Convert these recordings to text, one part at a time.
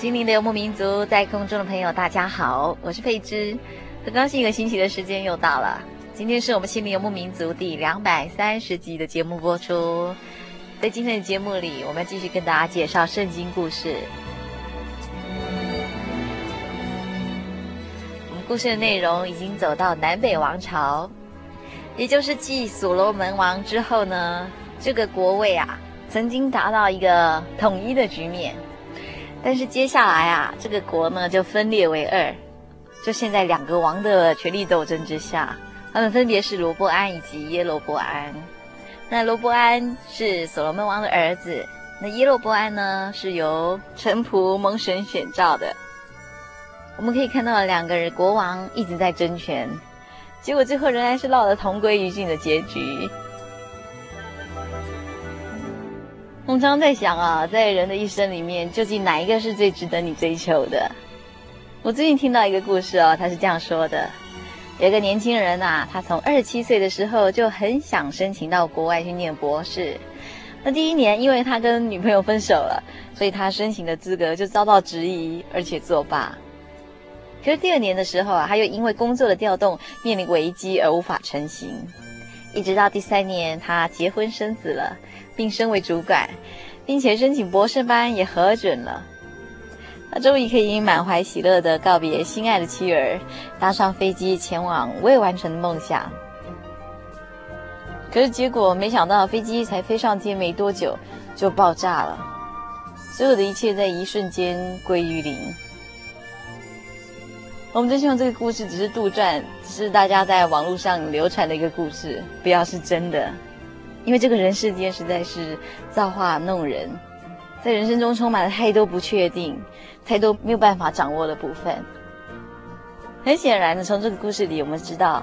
心灵的游牧民族，在空中的朋友，大家好，我是佩芝，很高兴一个星期的时间又到了。今天是我们心灵游牧民族第两百三十集的节目播出。在今天的节目里，我们继续跟大家介绍圣经故事。我们故事的内容已经走到南北王朝，也就是继所罗门王之后呢，这个国位啊，曾经达到一个统一的局面。但是接下来啊，这个国呢就分裂为二，就现在两个王的权力斗争之下，他们分别是罗伯安以及耶罗伯安。那罗伯安是所罗门王的儿子，那耶罗伯安呢是由臣仆蒙神选召的。我们可以看到两个人国王一直在争权，结果最后仍然是落得同归于尽的结局。我们常常在想啊，在人的一生里面，究竟哪一个是最值得你追求的？我最近听到一个故事哦，他是这样说的：有一个年轻人呐，他从二十七岁的时候就很想申请到国外去念博士。那第一年，因为他跟女朋友分手了，所以他申请的资格就遭到质疑，而且作罢。可是第二年的时候啊，他又因为工作的调动面临危机而无法成行。一直到第三年，他结婚生子了。并升为主管，并且申请博士班也核准了。他终于可以满怀喜乐地告别心爱的妻儿，搭上飞机前往未完成的梦想。可是结果没想到，飞机才飞上天没多久就爆炸了，所有的一切在一瞬间归于零。我们真希望这个故事只是杜撰，只是大家在网络上流传的一个故事，不要是真的。因为这个人世间实在是造化弄人，在人生中充满了太多不确定，太多没有办法掌握的部分。很显然的，从这个故事里我们知道，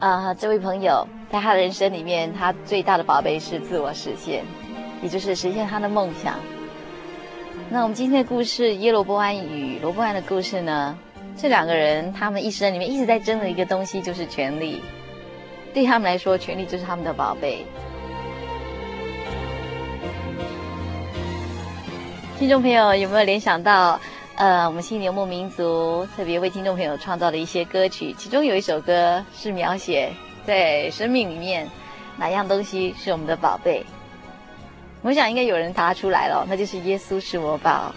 啊、这位朋友在他的人生里面，他最大的宝贝是自我实现，也就是实现他的梦想。那我们今天的故事，耶罗波安与罗波安的故事呢？这两个人他们一生里面一直在争的一个东西就是权力，对他们来说，权力就是他们的宝贝。听众朋友有没有联想到，呃，我们心灵游牧民族特别为听众朋友创造的一些歌曲？其中有一首歌是描写在生命里面哪样东西是我们的宝贝？我想应该有人答出来了，那就是耶稣是我宝。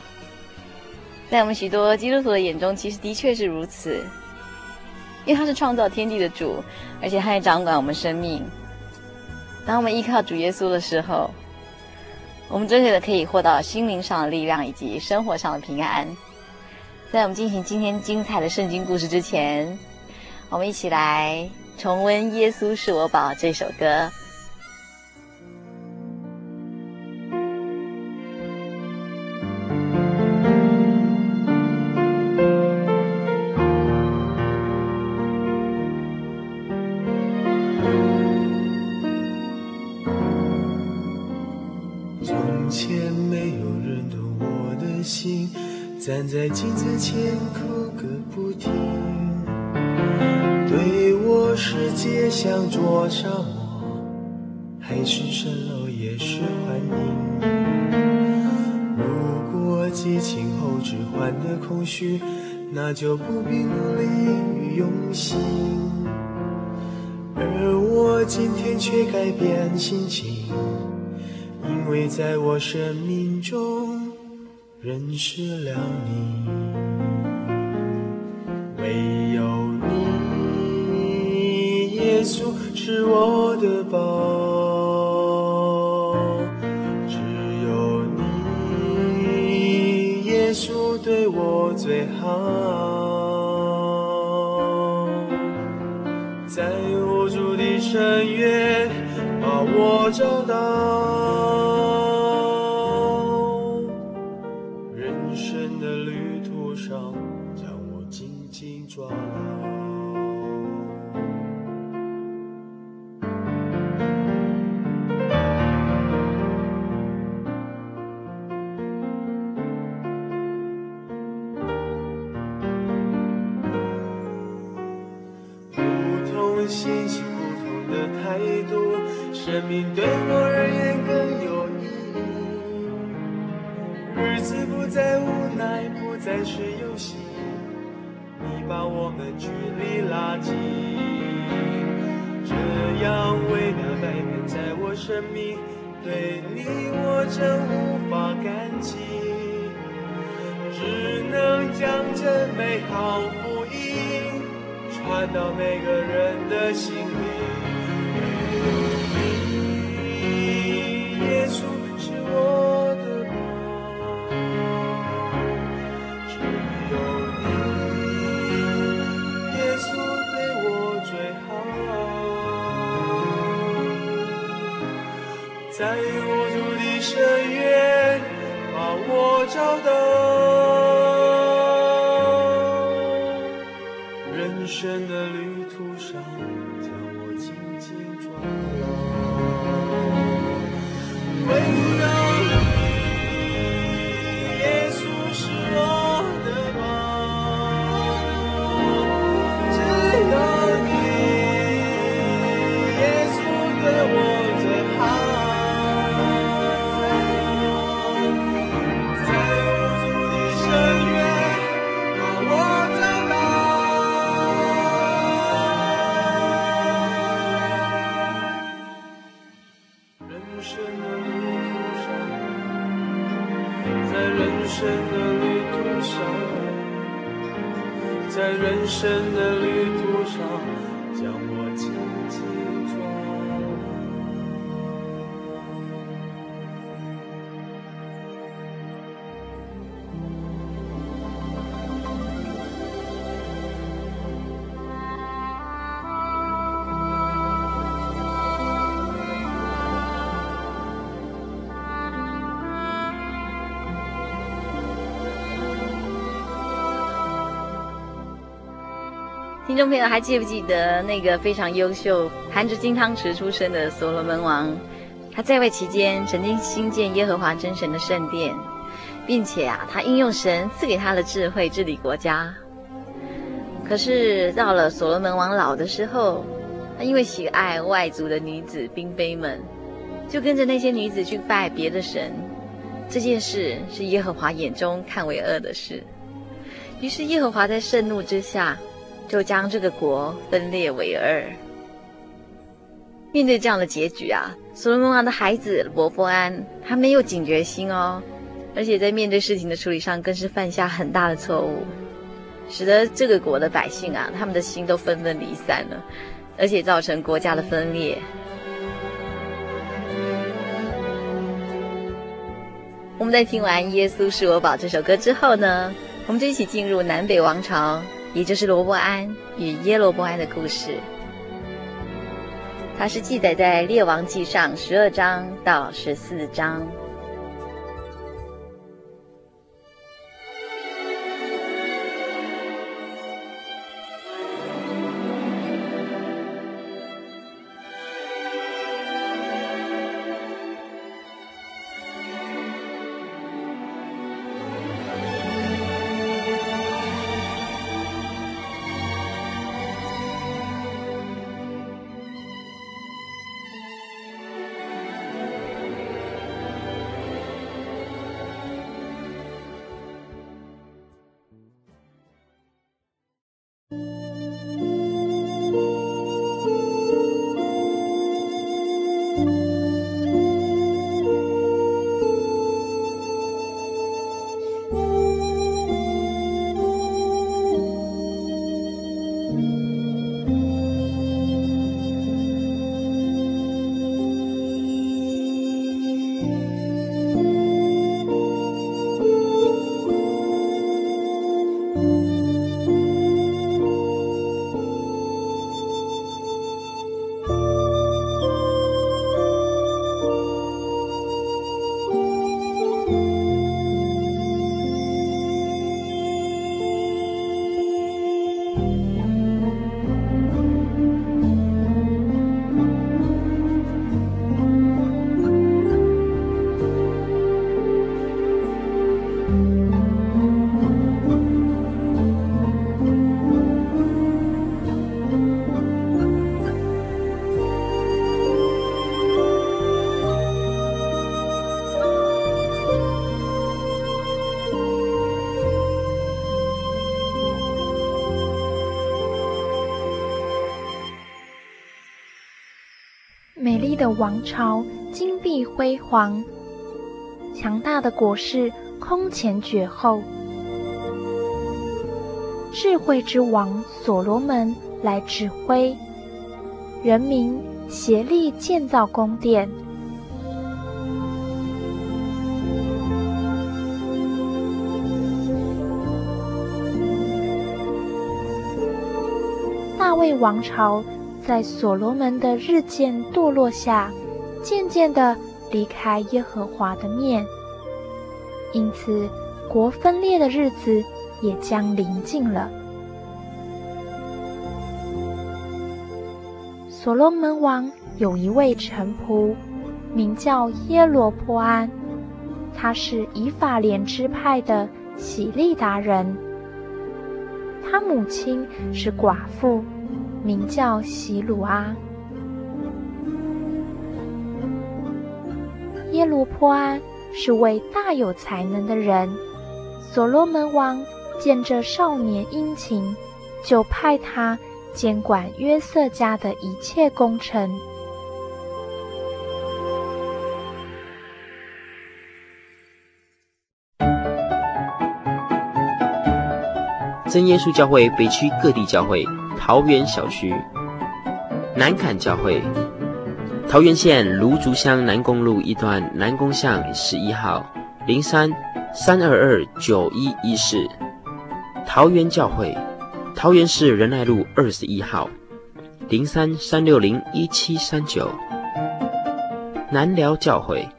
在我们许多基督徒的眼中，其实的确是如此，因为他是创造天地的主，而且他也掌管我们生命。当我们依靠主耶稣的时候，我们真的可以获得心灵上的力量以及生活上的平安。在我们进行今天精彩的圣经故事之前，我们一起来重温《耶稣是我宝》这首歌。站在镜子前哭个不停。对我世界像座沙漠，海市蜃楼也是幻影。如果激情后只换得空虚，那就不必努力与用心。而我今天却改变心情，因为在我生命中认识了你，唯有你，耶稣是我的宝，只有你，耶稣对我最好。在无助的深渊把我找到，生命，对你我真无法感激，只能将这美好福音传到每个人的心里。众朋友还记不记得那个非常优秀、含着金汤匙出生的所罗门王？他在位期间曾经兴建耶和华真神的圣殿，并且啊，他应用神赐给他的智慧治理国家。可是到了所罗门王老的时候，他因为喜爱外族的女子嫔妃们，就跟着那些女子去拜别的神。这件事是耶和华眼中看为恶的事。于是耶和华在盛怒之下，就将这个国分裂为二。面对这样的结局啊，所罗门王的孩子罗伯安他没有警觉心哦，而且在面对事情的处理上更是犯下很大的错误，使得这个国的百姓啊，他们的心都纷纷离散了，而且造成国家的分裂。我们在听完《耶稣是我宝》这首歌之后呢，我们就一起进入南北王朝。也就是罗伯安与耶罗伯安的故事，它是记载在《列王记上》十二章到十四章。的王朝金碧辉煌，强大的国势空前绝后。智慧之王所罗门来指挥，人民协力建造宫殿。大卫王朝在所罗门的日渐堕落下，渐渐地离开耶和华的面，因此国分裂的日子。也将临近了。所罗门王有一位臣仆，名叫耶罗波安，他是以法莲支派的喜利达人。他母亲是寡妇，名叫洗鲁阿。耶鲁坡安是位大有才能的人，所罗门王。见这少年殷勤，就派他监管约瑟家的一切工程。真耶稣教会北区各地教会，桃园小区，南崁教会，桃园县芦竹乡南公路一段南宫巷十一号，零三三二二九一一四。桃园教会，桃园市仁爱路二十一号，零三三六零一七三九。南寮教会，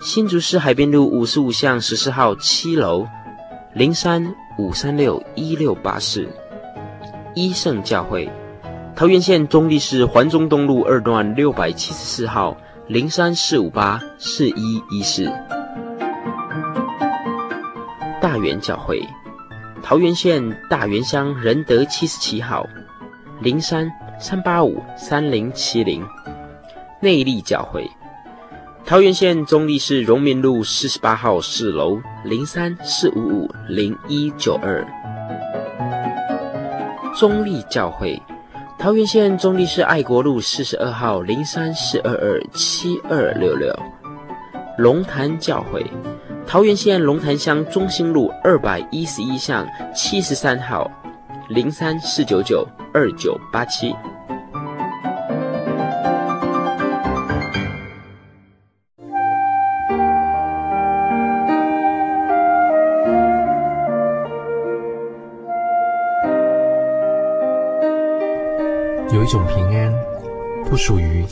新竹市海边路五十五巷十四号七楼，零三五三六一六八四。一圣教会，桃园县中坜市环中东路二段六百七十四号，零三四五八四一一四。大园教会。桃园县大园乡仁德七十七号，零三三八五三零七零，内力教会。桃园县中坜市荣民路四十八号四楼，零三四五五零一九二。中坜教会。桃园县中坜市爱国路四十二号，零三四二二七二六六。龙潭教会。桃园县龙潭乡中心路二百一十一巷七十三号，零三四九九二九八七。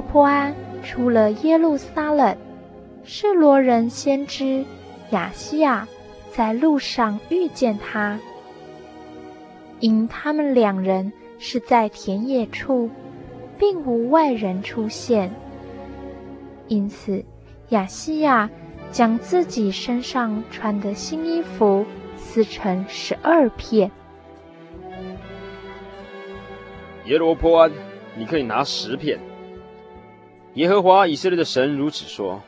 耶罗波安出了耶路撒冷，示罗人先知雅西亚在路上遇见他，因他们两人是在田野处，并无外人出现，因此雅西亚将自己身上穿的新衣服撕成十二片。耶罗坡安。你可以拿十片。耶和华以色列的神如此说：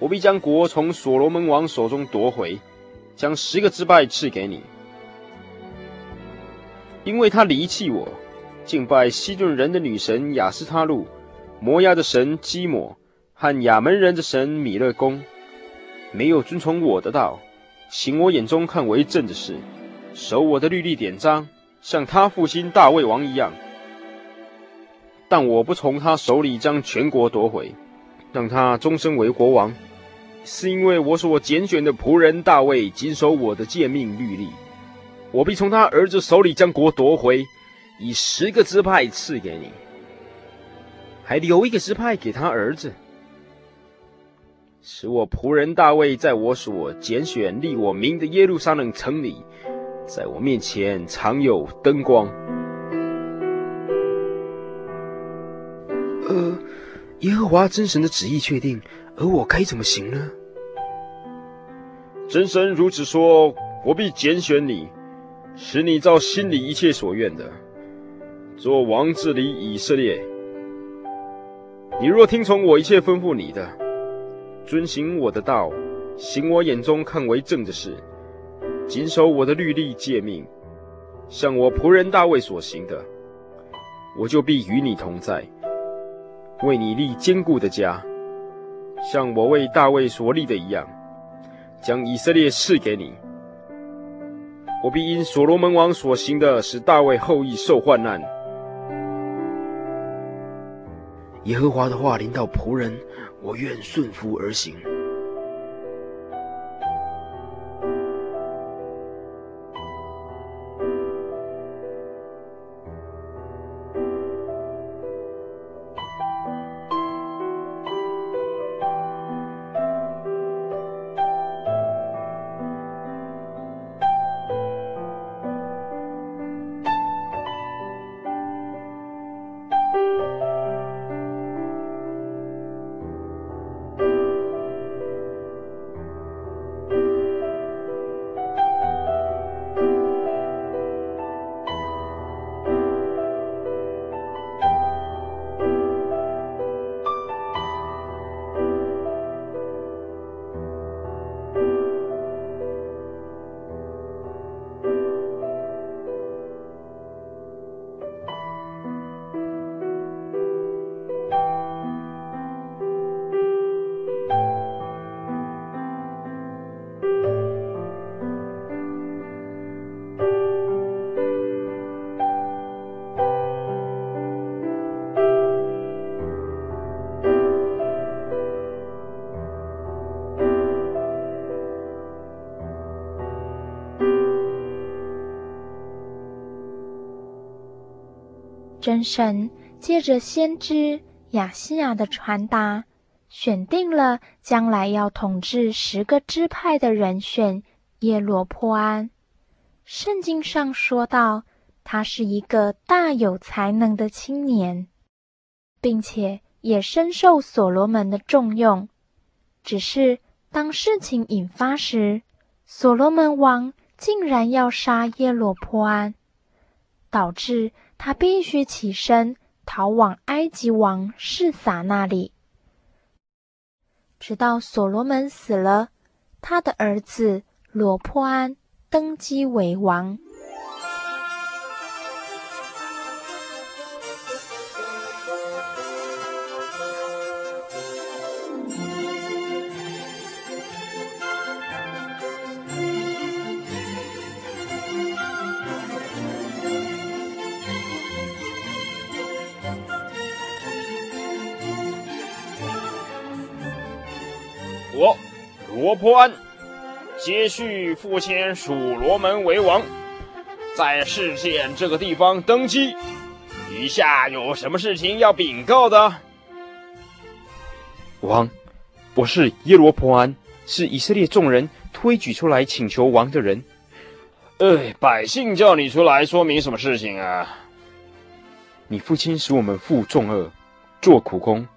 我必将国从所罗门王手中夺回，将十个支派赐给你，因为他离弃我，敬拜西顿人的女神雅斯他录，摩押的神基抹和亚扪人的神米勒公，没有遵从我的道，行我眼中看为正的事，守我的律例典章，像他父亲大卫王一样。但我不从他手里将全国夺回，让他终身为国王，是因为我所拣选的仆人大卫谨守我的诫命律例。我必从他儿子手里将国夺回，以十个支派赐给你，还留一个支派给他儿子，使我仆人大卫在我所拣选立我名的耶路撒冷城里，在我面前常有灯光。耶和华真神的旨意确定，而我该怎么行呢？真神如此说：我必拣选你，使你照心里一切所愿的，做王治理以色列。你若听从我一切吩咐你的，遵行我的道，行我眼中看为正的事，谨守我的律例诫命，像我仆人大卫所行的，我就必与你同在。为你立坚固的家，像我为大卫所立的一样，将以色列赐给你。我必因所罗门王所行的，使大卫后裔受患难。耶和华的话临到仆人，我愿顺服而行。真神借着先知雅西亚的传达，选定了将来要统治十个支派的人选耶罗波安。圣经上说到，他是一个大有才能的青年，并且也深受所罗门的重用。只是当事情引发时，所罗门王竟然要杀耶罗波安，导致。他必须起身逃往埃及王示撒那里，直到所罗门死了，他的儿子罗破安登基为王。罗波安接续父亲所罗门为王，在示剑这个地方登基。余下有什么事情要禀告的？王，我是耶罗波安，是以色列众人推举出来请求王的人。哎，百姓叫你出来说明什么事情啊？你父亲使我们负重轭，做苦工，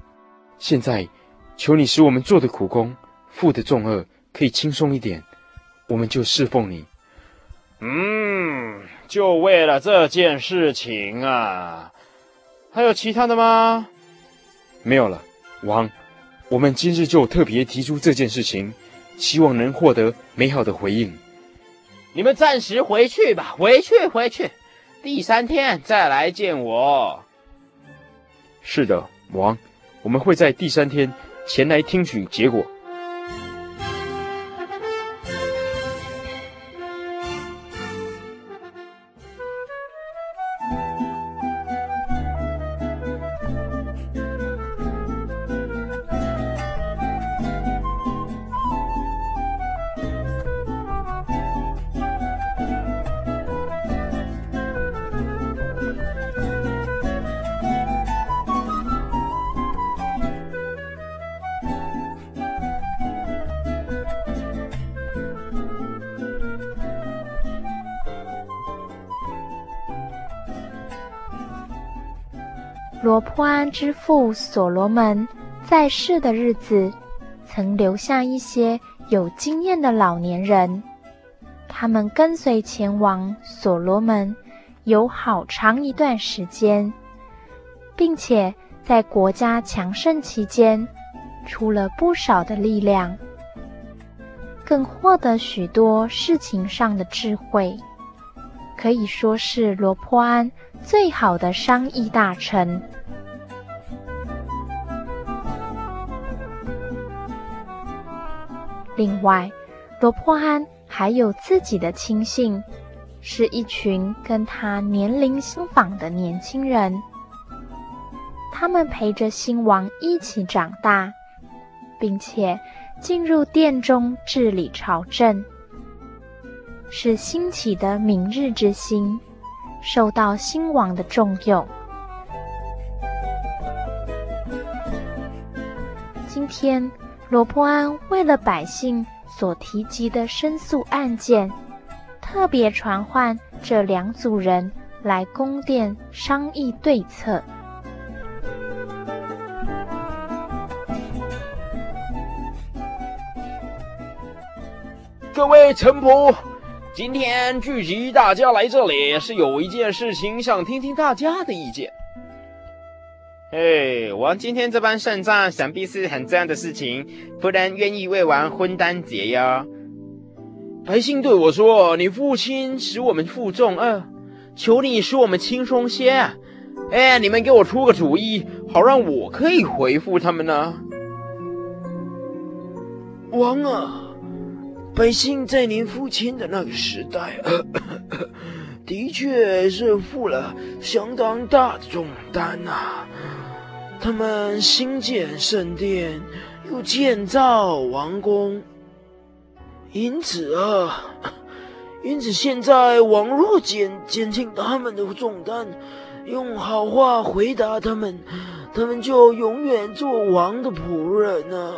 现在求你使我们做的苦工。负的重轭可以轻松一点，我们就侍奉你。嗯，就为了这件事情啊？还有其他的吗？没有了，王。我们今日就特别提出这件事情，希望能获得美好的回应。你们暂时回去吧，回去，回去，第三天再来见我。是的，王，我们会在第三天前来听取结果。罗波安之父所罗门在世的日子，曾留下一些有经验的老年人，他们跟随前往所罗门有好长一段时间，并且在国家强盛期间，出了不少的力量，更获得许多事情上的智慧，可以说是罗波安最好的商议大臣。另外，罗波安还有自己的亲信，是一群跟他年龄相仿的年轻人。他们陪着新王一起长大，并且进入殿中治理朝政，是兴起的明日之星，受到新王的重用。今天。罗波安为了百姓所提及的申诉案件，特别传唤这两组人来宫殿商议对策。各位臣仆，今天聚集大家来这里，是有一件事情想听听大家的意见。哎，王今天这般胜仗，想必是很重要的事情，夫人愿意为王分担解忧。百姓对我说：“你父亲使我们负重啊，求你使我们轻松些。”哎，你们给我出个主意，好让我可以回复他们呢。王啊，百姓在您父亲的那个时代，的确是负了相当大的重担呐、啊。他们兴建圣殿，又建造王宫，因此啊，因此现在王若减减轻他们的重担，用好话回答他们，他们就永远做王的仆人啊！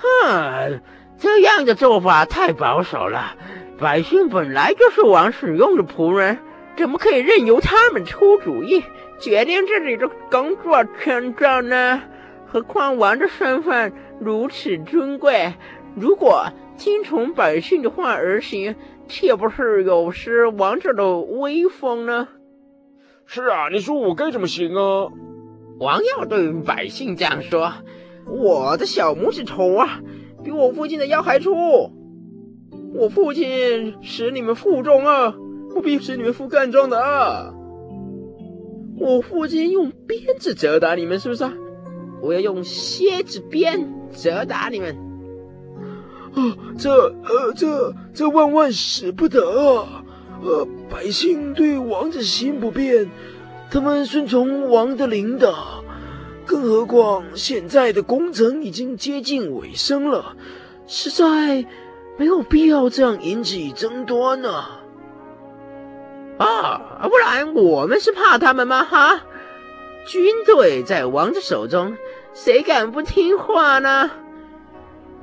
哼，这样的做法太保守了。百姓本来就是王使用的仆人，怎么可以任由他们出主意？决定自己的工作权状呢？何况王的身份如此尊贵，如果听从百姓的话而行，岂不是有失王者的威风呢？是啊，你说我该怎么行啊？王耀对百姓这样说：我的小拇指头啊，比我父亲的腰还粗。我父亲使你们负重啊，不必使你们负干重的啊。我父亲用鞭子责打你们，是不是啊？我要用蝎子鞭责打你们。啊，这呃，这这万万使不得啊！呃，百姓对王子心不变，他们顺从王的领导。更何况现在的工程已经接近尾声了，实在没有必要这样引起争端呢、啊。啊，不然我们是怕他们吗？哈，军队在王的手中，谁敢不听话呢？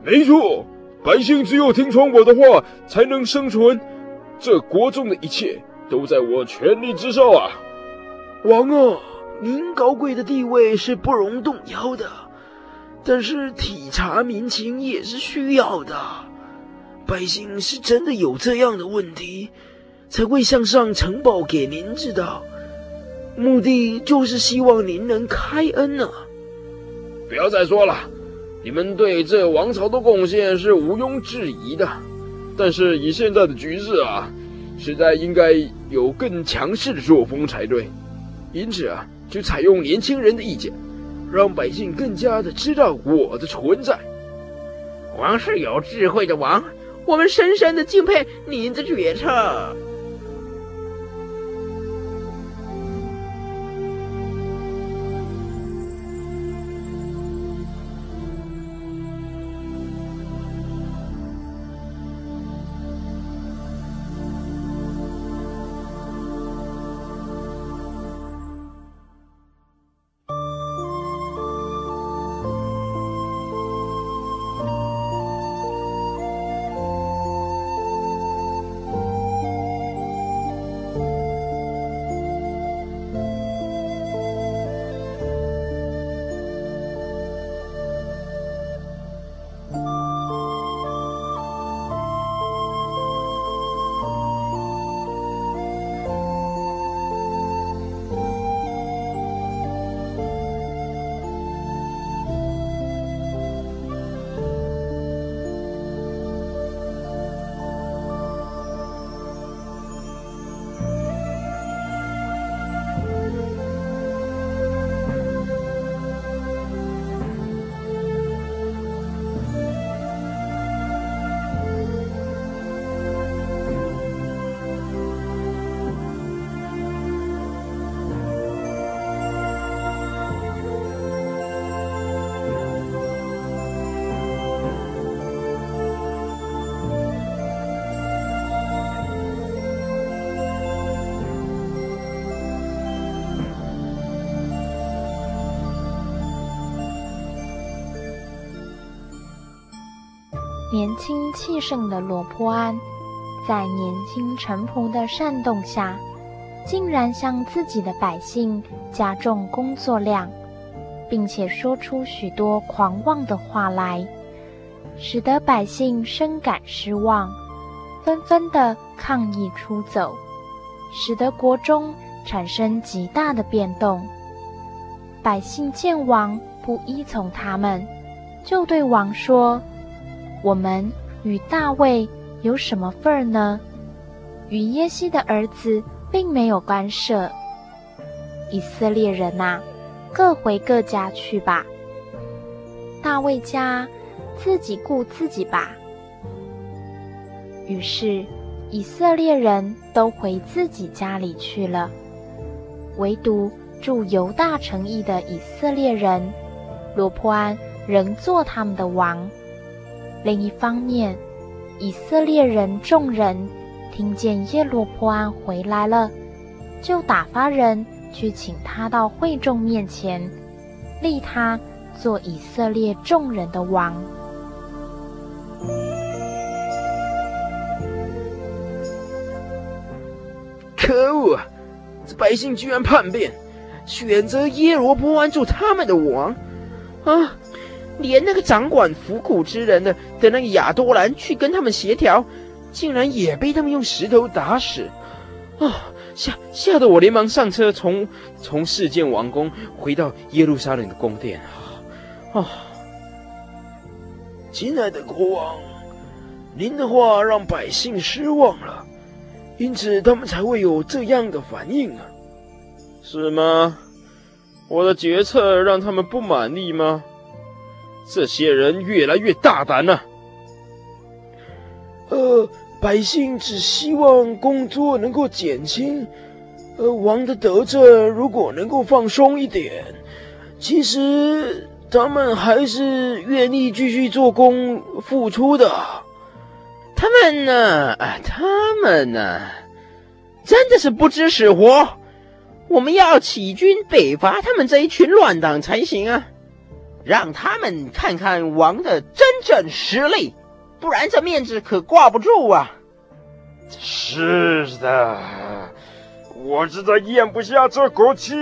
没错，百姓只有听从我的话，才能生存。这国中的一切都在我权力之上啊！王啊，您高贵的地位是不容动摇的，但是体察民情也是需要的。百姓是真的有这样的问题。才会向上呈报给您知道，目的就是希望您能开恩呢、啊。不要再说了，你们对这王朝的贡献是毋庸置疑的，但是以现在的局势啊，实在应该有更强势的作风才对。因此啊，就采用年轻人的意见，让百姓更加的知道我的存在。王是有智慧的王，我们深深的敬佩您的决策。年轻气盛的罗波安，在年轻臣仆的煽动下，竟然向自己的百姓加重工作量，并且说出许多狂妄的话来，使得百姓深感失望，纷纷的抗议出走，使得国中产生极大的变动。百姓见王不依从他们，就对王说：“我们与大卫有什么份儿呢？与耶西的儿子并没有干涉。以色列人呐，各回各家去吧。大卫家自己顾自己吧。”于是以色列人都回自己家里去了，唯独住犹大城邑的以色列人，罗波安仍做他们的王。另一方面，以色列人众人听见耶罗波安回来了，就打发人去请他到会众面前，立他做以色列众人的王。可恶啊！这百姓居然叛变！选择耶罗波安做他们的王，啊！连那个掌管府库之人的的那个亚多兰去跟他们协调，竟然也被他们用石头打死，啊！吓吓得我连忙上车从，从从示剑王宫回到耶路撒冷的宫殿。啊！亲爱的国王，您的话让百姓失望了，因此他们才会有这样的反应啊。是吗？我的决策让他们不满意吗？这些人越来越大胆了。呃，百姓只希望工作能够减轻，呃，王的德政如果能够放松一点，其实他们还是愿意继续做工付出的。他们呢？啊，他们呢？真的是不知死活。我们要起军北伐他们这一群乱党才行啊！让他们看看王的真正实力，不然这面子可挂不住啊！是的，我实在咽不下这口气，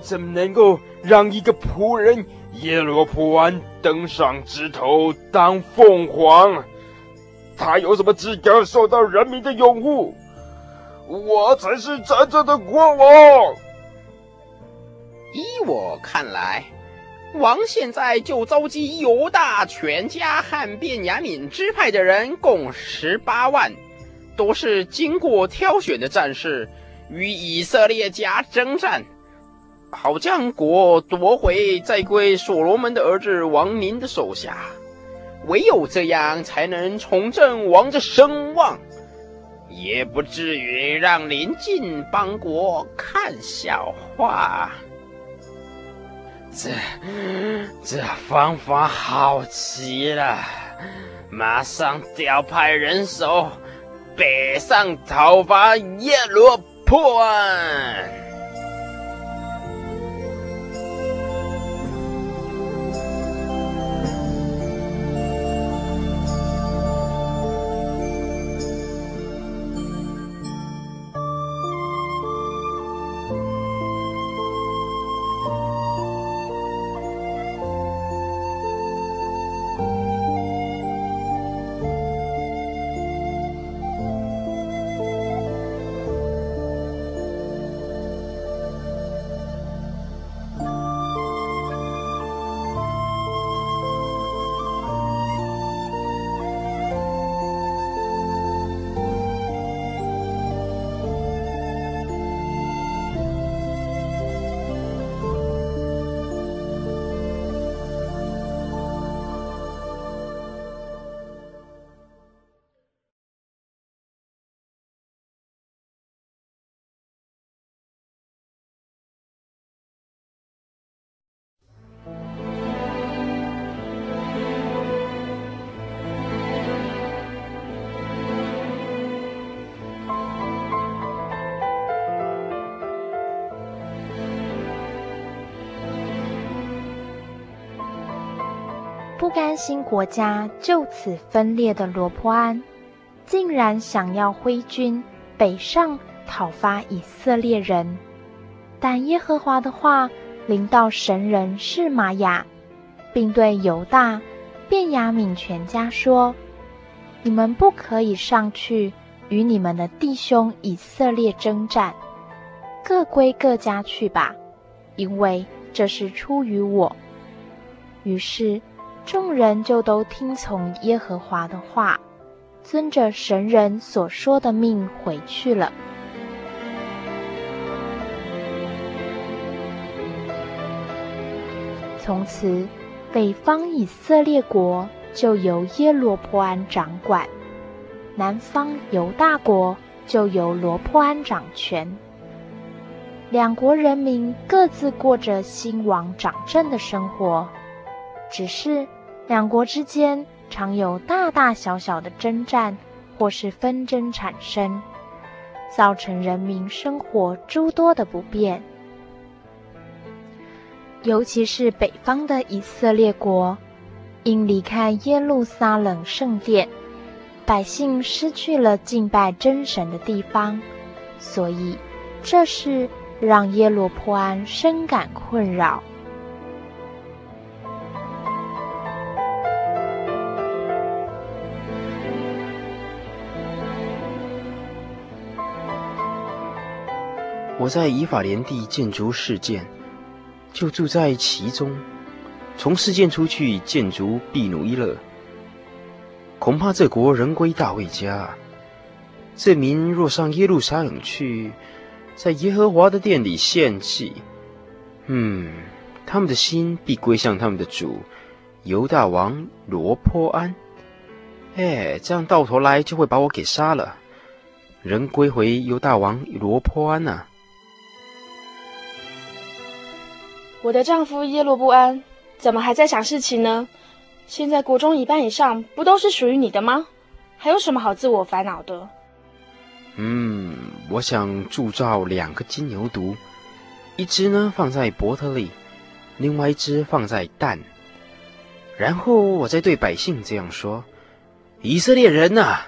怎么能够让一个仆人耶罗普安登上枝头当凤凰？他有什么资格受到人民的拥护？我才是真正的国王。依我看来，王现在就召集犹大全家和便雅敏支派的人，共十八万，都是经过挑选的战士，与以色列家征战，好将国夺回，再归所罗门的儿子王您的手下。唯有这样，才能重振王的声望。也不至于让邻近邦国看笑话。这这方法好极了，马上调派人手北上讨伐耶罗破案。不甘心国家就此分裂的罗波安，竟然想要挥军北上讨伐以色列人。但耶和华的话临到神人示玛雅，并对犹大、便雅悯全家说：“你们不可以上去与你们的弟兄以色列征战，各归各家去吧，因为这是出于我。”于是。众人就都听从耶和华的话，遵着神人所说的命回去了。从此，北方以色列国就由耶罗波安掌管，南方犹大国就由罗波安掌权。两国人民各自过着兴亡掌政的生活，只是。两国之间常有大大小小的征战或是纷争产生，造成人民生活诸多的不便。尤其是北方的以色列国，因离开耶路撒冷圣殿，百姓失去了敬拜真神的地方，所以这事让耶罗波安深感困扰。我在以法莲地建筑示剑，就住在其中；从示剑出去建筑必努伊勒。恐怕这国人归大卫家。这民若上耶路撒冷去，在耶和华的殿里献祭，嗯，他们的心必归向他们的主犹大王罗波安。哎，这样到头来就会把我给杀了，人归回犹大王罗波安呐、啊。我的丈夫耶罗波安怎么还在想事情呢？现在国中一半以上不都是属于你的吗？还有什么好自我烦恼的？嗯，我想铸造两个金牛犊，一只呢放在伯特利，另外一只放在但。然后我再对百姓这样说：以色列人呐、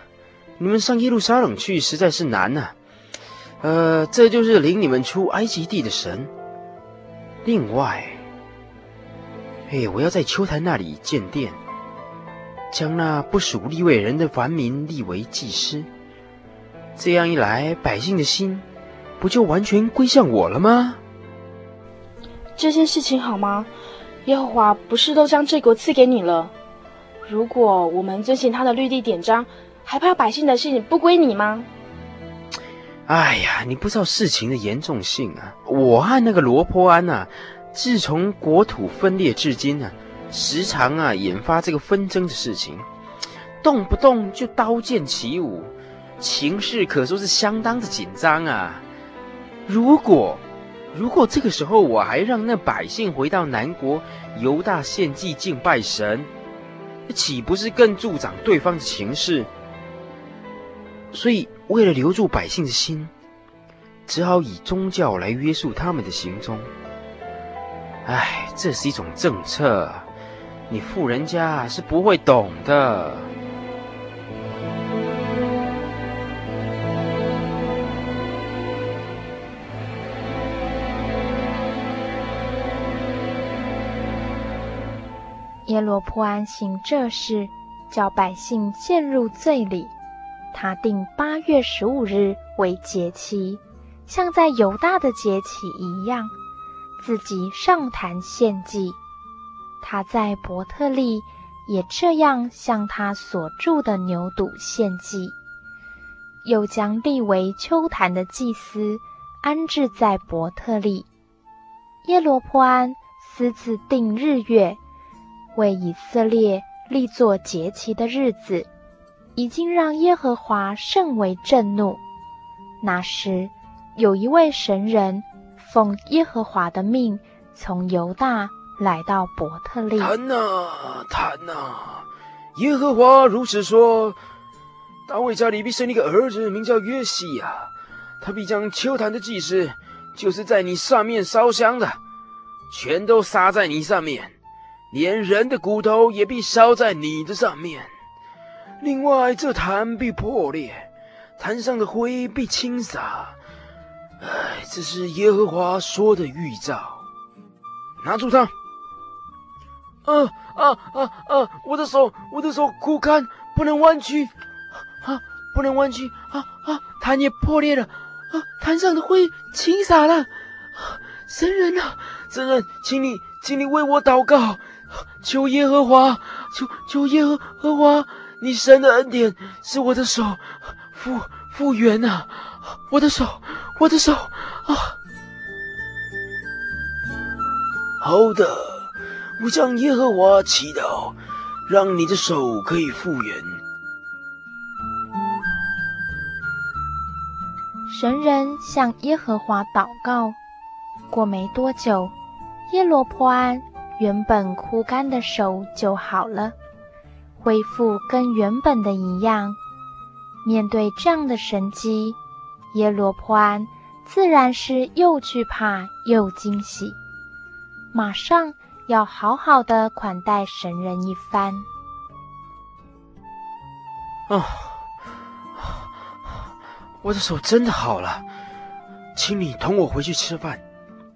你们上耶路撒冷去实在是难呐、呃，这就是领你们出埃及地的神。另外，嘿，我要在丘坛那里建殿，将那不属利未人的凡民立为祭司。这样一来，百姓的心不就完全归向我了吗？这件事情好吗？耶和华不是都将这国赐给你了？如果我们遵循他的律例典章，还怕百姓的心不归你吗？哎呀，你不知道事情的严重性啊！我和那个罗波安呐、啊，自从国土分裂至今啊，时常啊引发这个纷争的事情，动不动就刀剑起舞，情势可说是相当的紧张啊。如果如果这个时候我还让那百姓回到南国犹大献祭敬拜神，岂不是更助长对方的情势？所以，为了留住百姓的心，只好以宗教来约束他们的行踪。唉，这是一种政策，你富人家是不会懂的。耶罗波安行这事，叫百姓陷入罪里。他定八月十五日为节期，像在犹大的节期一样，自己上坛献祭。他在伯特利也这样向他所铸的牛犊献祭，又将立为秋坛的祭司安置在伯特利。耶罗波安私自定日月，为以色列立作节期的日子。已经让耶和华甚为震怒。那时，有一位神人奉耶和华的命，从犹大来到伯特利。谈呐，谈呐！耶和华如此说：大卫家里必生一个儿子，名叫约西亚。他必将丘坛的祭司，就是在你上面烧香的，全都杀在你上面。连人的骨头也必烧在你的上面。另外，这坛必破裂，坛上的灰必倾洒。哎，这是耶和华说的预兆。拿住它！啊啊啊啊！我的手，我的手枯干，不能弯曲，啊，不能弯曲，啊啊！坛也破裂了，啊，坛上的灰倾洒了。神人啊，神人，请你，请你为我祷告，求耶和华，求求耶和和华，你神的恩典使我的手复复原啊！我的手，我的手啊！好的，我向耶和华祈祷，让你的手可以复原。神人向耶和华祷告。过没多久，耶罗波安原本枯干的手就好了，恢复跟原本的一样。面对这样的神迹，耶罗坡安自然是又惧怕又惊喜，马上要好好的款待神人一番。啊，我的手真的好了，请你同我回去吃饭。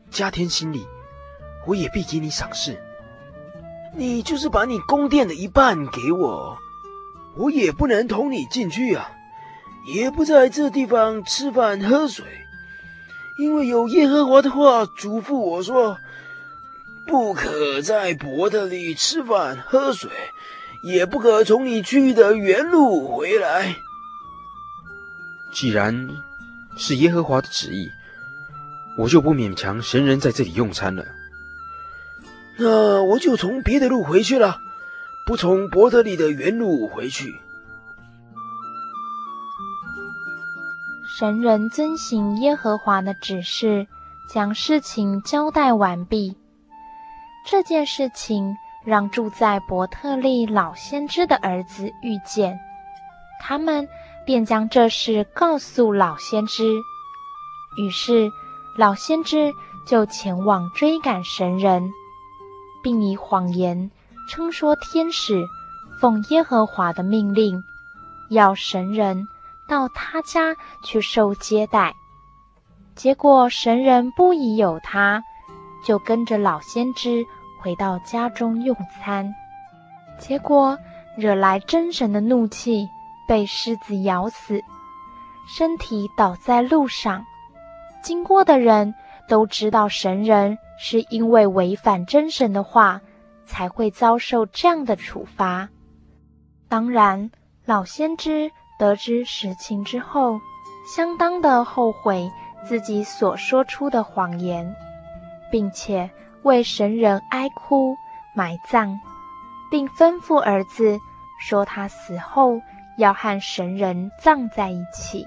加添心力，我也必给你赏识。你就是把你宫殿的一半给我，我也不能同你进去啊，也不在这地方吃饭喝水，因为有耶和华的话嘱咐我说，不可在伯特里吃饭喝水，也不可从你去的原路回来。既然是耶和华的旨意。我就不勉强神人在这里用餐了。那我就从别的路回去了，不从伯特利的原路回去。神人遵行耶和华的指示，将事情交代完毕。这件事情让住在伯特利老先知的儿子遇见，他们便将这事告诉老先知。于是。老先知就前往追赶神人，并以谎言称说天使奉耶和华的命令，要神人到他家去受接待。结果神人不疑有他，就跟着老先知回到家中用餐。结果惹来真神的怒气，被狮子咬死，身体倒在路上。经过的人都知道，神人是因为违反真神的话，才会遭受这样的处罚。当然，老先知得知实情之后，相当的后悔自己所说出的谎言，并且为神人哀哭埋葬，并吩咐儿子说他死后要和神人葬在一起。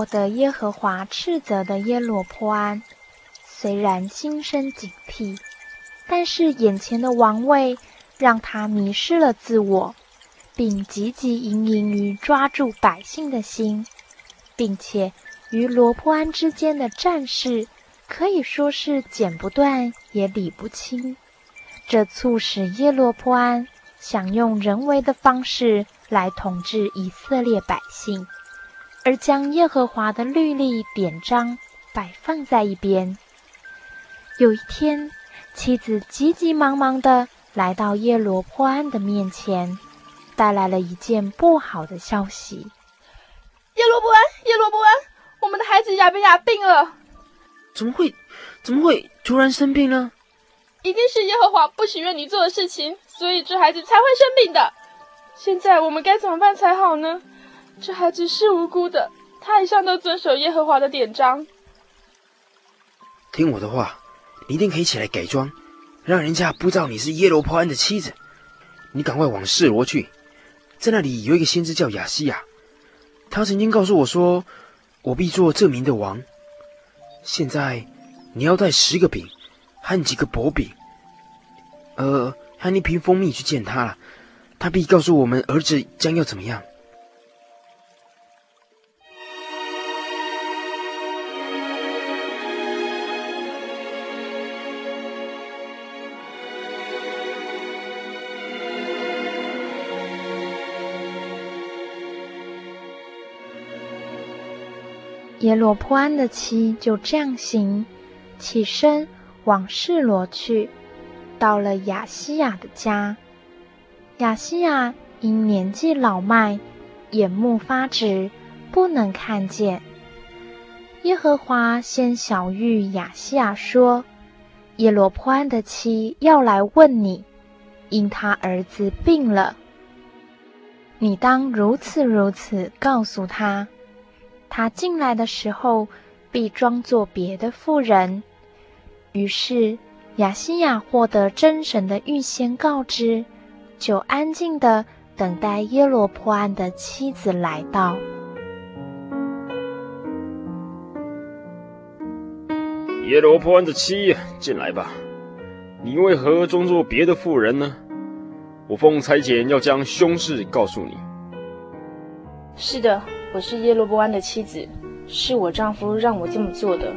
获得耶和华斥责的耶罗波安，虽然心生警惕，但是眼前的王位让他迷失了自我，并汲汲营营于抓住百姓的心，并且与罗波安之间的战事可以说是剪不断也理不清。这促使耶罗波安想用人为的方式来统治以色列百姓。而将耶和华的律例典章摆放在一边。有一天，妻子急急忙忙地来到耶罗波安的面前，带来了一件不好的消息：耶罗波安，耶罗波安，我们的孩子亚比亚病了。怎么会？怎么会突然生病呢？一定是耶和华不许愿你做的事情，所以这孩子才会生病的。现在我们该怎么办才好呢？这孩子是无辜的，他一向都遵守耶和华的典章。听我的话，你一定可以起来改装，让人家不知道你是耶罗波安的妻子。你赶快往示罗去，在那里有一个先知叫亚西亚，他曾经告诉我说，我必做这名的王。现在你要带十个饼和几个薄饼，呃，和一瓶蜂蜜去见他了，他必告诉我们儿子将要怎么样。耶罗波安的妻就这样行，起身往示罗去，到了亚西亚的家。亚西亚因年纪老迈，眼目发直，不能看见。耶和华先晓諭亚西亚说：“耶罗波安的妻要来问你，因他儿子病了。你当如此如此告诉他。”他进来的时候，必装作别的妇人。于是雅西亚获得真神的预先告知，就安静的等待耶罗破案的妻子来到。耶罗破案的妻，进来吧。你为何装作别的妇人呢？我奉差遣要将凶事告诉你。是的。我是耶罗波安的妻子，是我丈夫让我这么做的。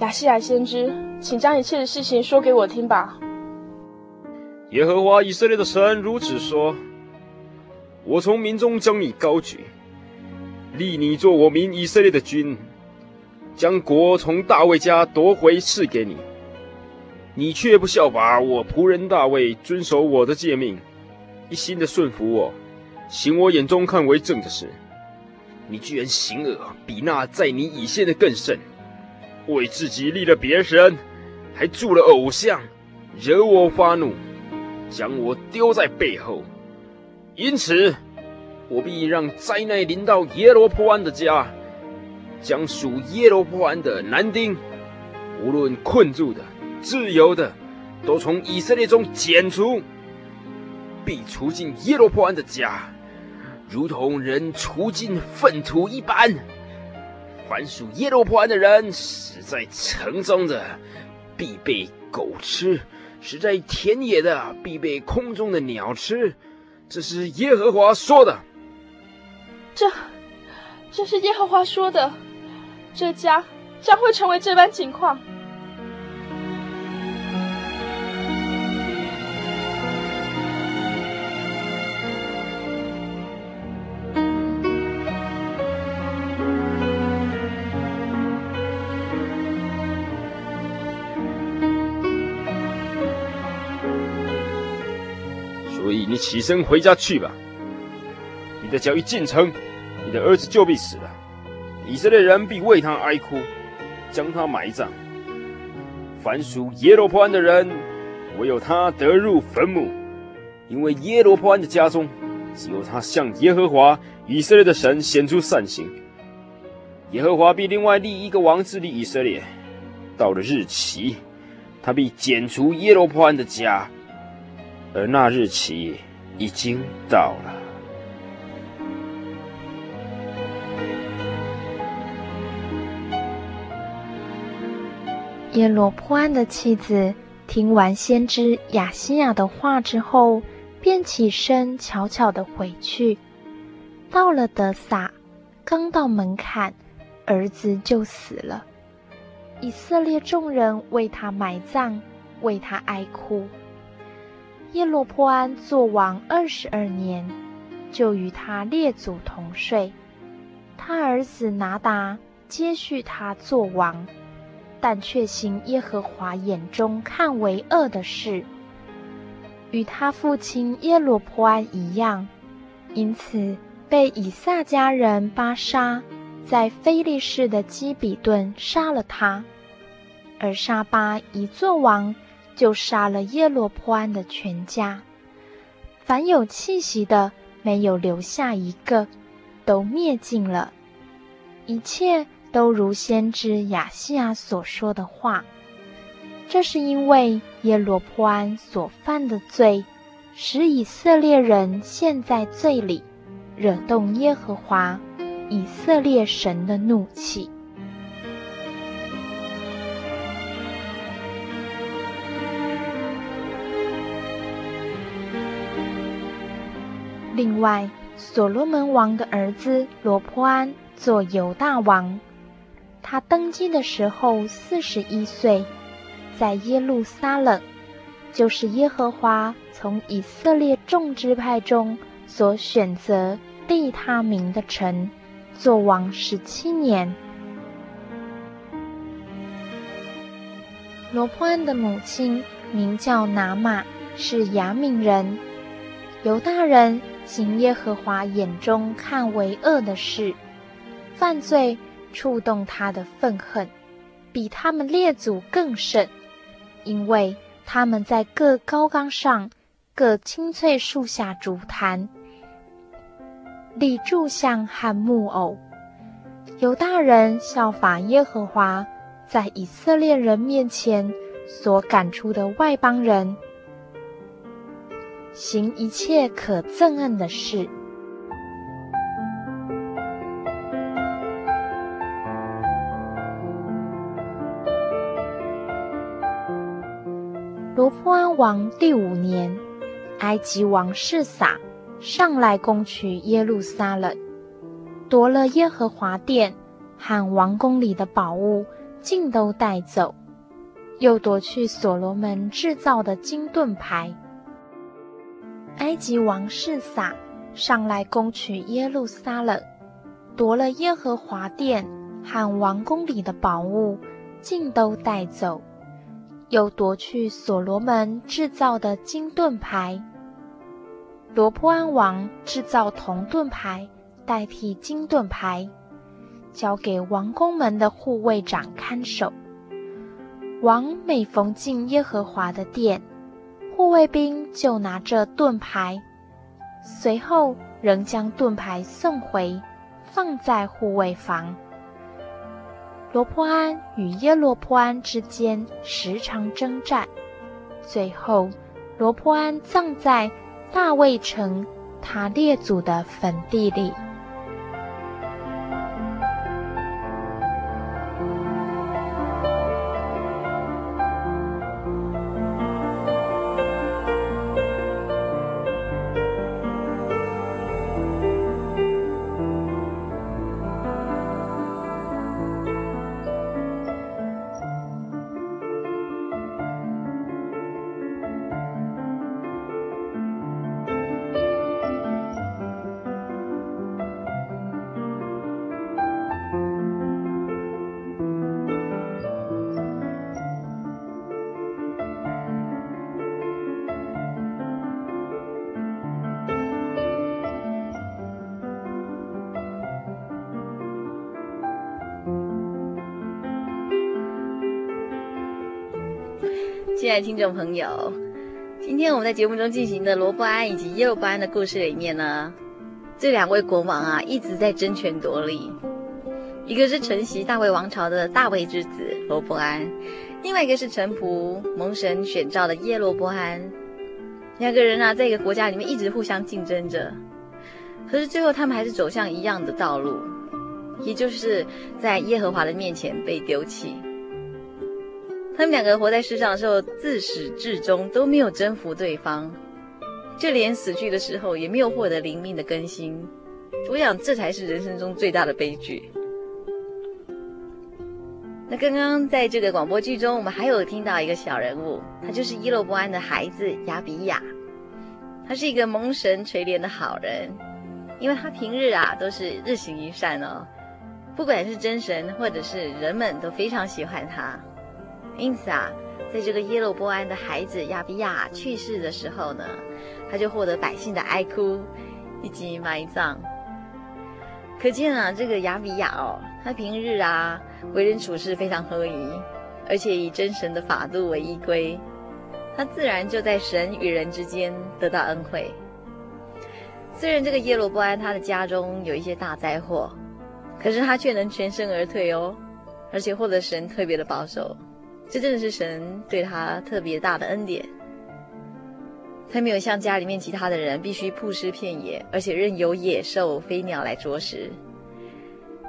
亚西亚先知，请将一切的事情说给我听吧。耶和华以色列的神如此说：我从民中将你高举，立你做我民以色列的君，将国从大卫家夺回赐给你。你却不效法我仆人大卫，遵守我的诫命，一心的顺服我，行我眼中看为正的事。你居然行恶，比那在你以先的更甚，为自己立了别神，还铸了偶像，惹我发怒，将我丢在背后。因此，我必让灾难临到耶罗波安的家，将属耶罗波安的男丁，无论困住的、自由的，都从以色列中剪除，必除尽耶罗波安的家。如同人除尽粪土一般，凡属耶罗波安的人，死在城中的，必被狗吃；死在田野的，必被空中的鸟吃。这是耶和华说的。这，这是耶和华说的。这家将会成为这般情况。起身回家去吧。你的脚一进城，你的儿子就必死了。以色列人必为他哀哭，将他埋葬。凡属耶罗波安的人，唯有他得入坟墓，因为耶罗波安的家中，只有他向耶和华以色列的神显出善行。耶和华必另外立一个王治理以色列。到了日期，他必剪除耶罗波安的家。而那日期已经到了。耶罗波安的妻子听完先知雅西亚的话之后，便起身悄悄的回去。到了德撒，刚到门槛，儿子就死了。以色列众人为他埋葬，为他哀哭。耶罗波安做王二十二年，就与他列祖同睡。他儿子拿达接续他做王，但却行耶和华眼中看为恶的事，与他父亲耶罗波安一样，因此被以萨迦人巴沙在非利士的基比顿杀了他。而沙巴一做王。就杀了耶罗波安的全家，凡有气息的，没有留下一个，都灭尽了。一切都如先知亚西亚所说的话。这是因为耶罗波安所犯的罪，使以色列人陷在罪里，惹动耶和华以色列神的怒气。另外，所罗门王的儿子罗波安做犹大王，他登基的时候四十一岁。在耶路撒冷，就是耶和华从以色列众支派中所选择立他名的城，做王十七年。罗波安的母亲名叫拿玛，是亚敏人。犹大人行耶和华眼中看为恶的事，犯罪触动他的愤恨，比他们列祖更甚。因为他们在各高岗上、各青翠树下筑坛，立柱像和木偶。犹大人效法耶和华在以色列人面前所赶出的外邦人，行一切可憎恨的事。罗波安王第五年，埃及王示撒上来攻取耶路撒冷，夺了耶和华殿和王宫里的宝物，尽都带走，又夺去所罗门制造的金盾牌。埃及王示撒上来攻取耶路撒冷，夺了耶和华殿和王宫里的宝物，尽都带走。又夺去所罗门制造的金盾牌。罗波安王制造铜盾牌代替金盾牌，交给王宫门的护卫长看守。王每逢进耶和华的殿，护卫兵就拿着盾牌，随后仍将盾牌送回，放在护卫房。罗坡安与耶罗坡安之间时常征战，最后罗坡安葬在大卫城他列祖的坟地里。亲爱的听众朋友，今天我们在节目中进行的罗伯安以及耶罗伯安的故事里面呢，这两位国王啊一直在争权夺利，一个是承袭大卫王朝的大卫之子罗伯安，另外一个是臣仆蒙神选召的耶罗伯安，两个人啊在一个国家里面一直互相竞争着，可是最后他们还是走向一样的道路，也就是在耶和华的面前被丢弃。他们两个活在世上的时候，自始至终都没有征服对方，就连死去的时候也没有获得灵命的更新。我想这才是人生中最大的悲剧。那刚刚在这个广播剧中，我们还有听到一个小人物，他就是伊洛波安的孩子亚比亚，他是一个蒙神垂怜的好人，因为他平日啊都是日行一善哦，不管是真神或者是人们都非常喜欢他。因此啊，在这个耶罗波安的孩子亚比亚去世的时候呢，他就获得百姓的哀哭以及埋葬。可见啊，这个亚比亚哦，他平日啊为人处事非常合宜，而且以真神的法度为依归，他自然就在神与人之间得到恩惠。虽然这个耶罗波安他的家中有一些大灾祸，可是他却能全身而退哦，而且获得神特别的保守，这真的是神对他特别大的恩典。他没有像家里面其他的人必须曝尸遍野，而且任由野兽、飞鸟来啄食。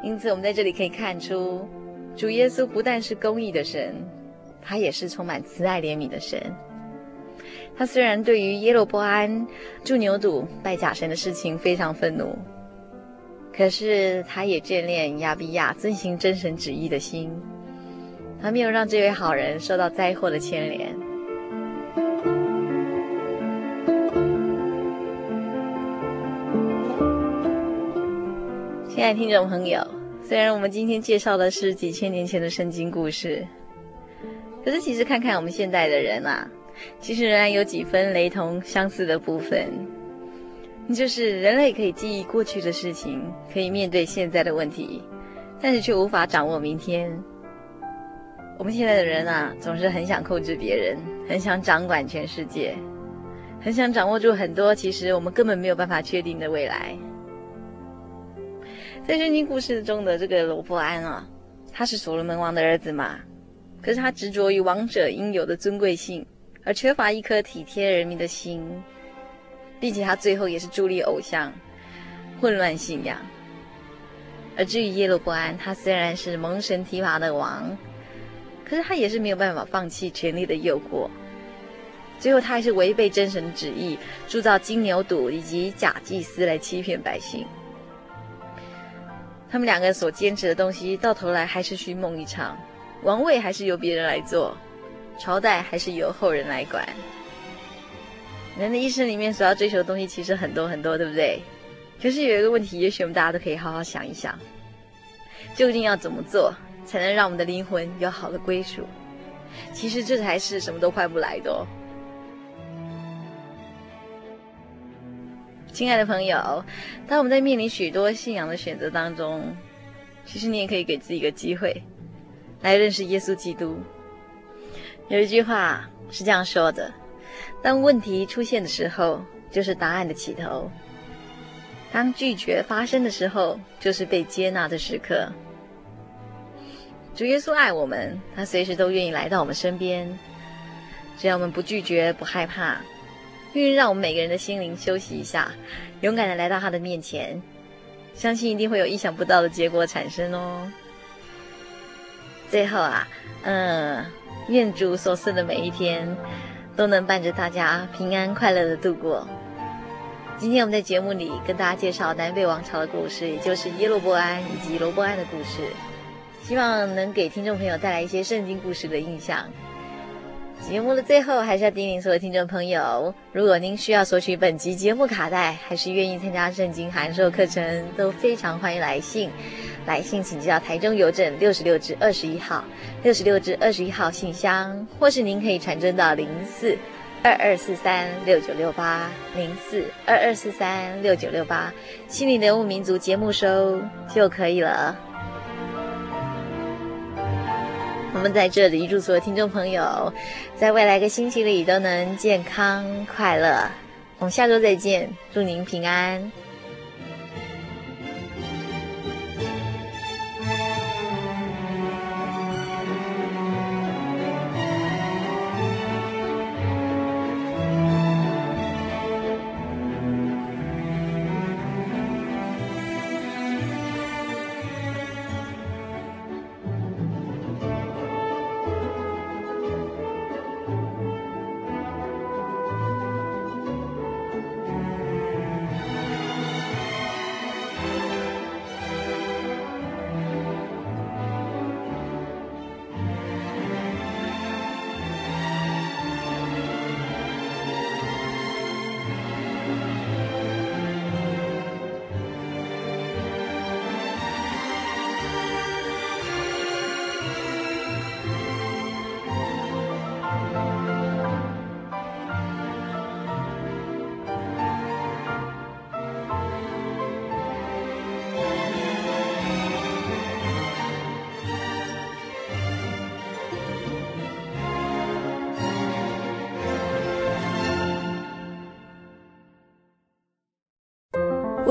因此，我们在这里可以看出，主耶稣不但是公义的神，他也是充满慈爱怜悯的神。他虽然对于耶罗波安铸牛犊、拜假神的事情非常愤怒，可是他也眷恋亚比亚遵行真神旨意的心，还没有让这位好人受到灾祸的牵连。亲爱的听众朋友，虽然我们今天介绍的是几千年前的圣经故事，可是其实看看我们现代的人啊，其实仍然有几分雷同相似的部分。就是人类可以记忆过去的事情，可以面对现在的问题，但是却无法掌握明天。我们现在的人啊，总是很想控制别人，很想掌管全世界，很想掌握住很多其实我们根本没有办法确定的未来。在圣经故事中的这个罗波安啊，他是所罗门王的儿子嘛，可是他执着于王者应有的尊贵性，而缺乏一颗体贴人民的心，并且他最后也是助力偶像，混乱信仰。而至于耶罗伯安，他虽然是蒙神提拔的王，可是他也是没有办法放弃权力的诱惑，最后他还是违背真神旨意，铸造金牛犊以及假祭司来欺骗百姓。他们两个所坚持的东西，到头来还是虚梦一场。王位还是由别人来做，朝代还是由后人来管。人的一生里面所要追求的东西其实很多很多，对不对？可是有一个问题，也许我们大家都可以好好想一想：究竟要怎么做，才能让我们的灵魂有好的归属？其实这才是什么都换不来的哦。亲爱的朋友，当我们在面临许多信仰的选择当中，其实你也可以给自己一个机会，来认识耶稣基督。有一句话是这样说的：当问题出现的时候，就是答案的起头；当拒绝发生的时候，就是被接纳的时刻。主耶稣爱我们，他随时都愿意来到我们身边，只要我们不拒绝、不害怕。愿意让我们每个人的心灵休息一下，勇敢的来到他的面前，相信一定会有意想不到的结果产生哦。最后啊，嗯，愿主所赐的每一天都能伴着大家平安快乐的度过。今天我们在节目里跟大家介绍南北王朝的故事，也就是耶罗伯安以及罗伯安的故事，希望能给听众朋友带来一些圣经故事的印象。节目的最后，还是要叮咛所有听众朋友：如果您需要索取本集节目卡带，还是愿意参加圣经函授课程，都非常欢迎来信。来信请寄到台中邮政六十六至二十一号，六十六至二十一号信箱，或是您可以传真到零四二二四三六九六八零四二二四三六九六八，心灵的游牧民族节目收就可以了。我们在这里祝所有听众朋友，在未来一个星期里都能健康快乐。我们下周再见，祝您平安。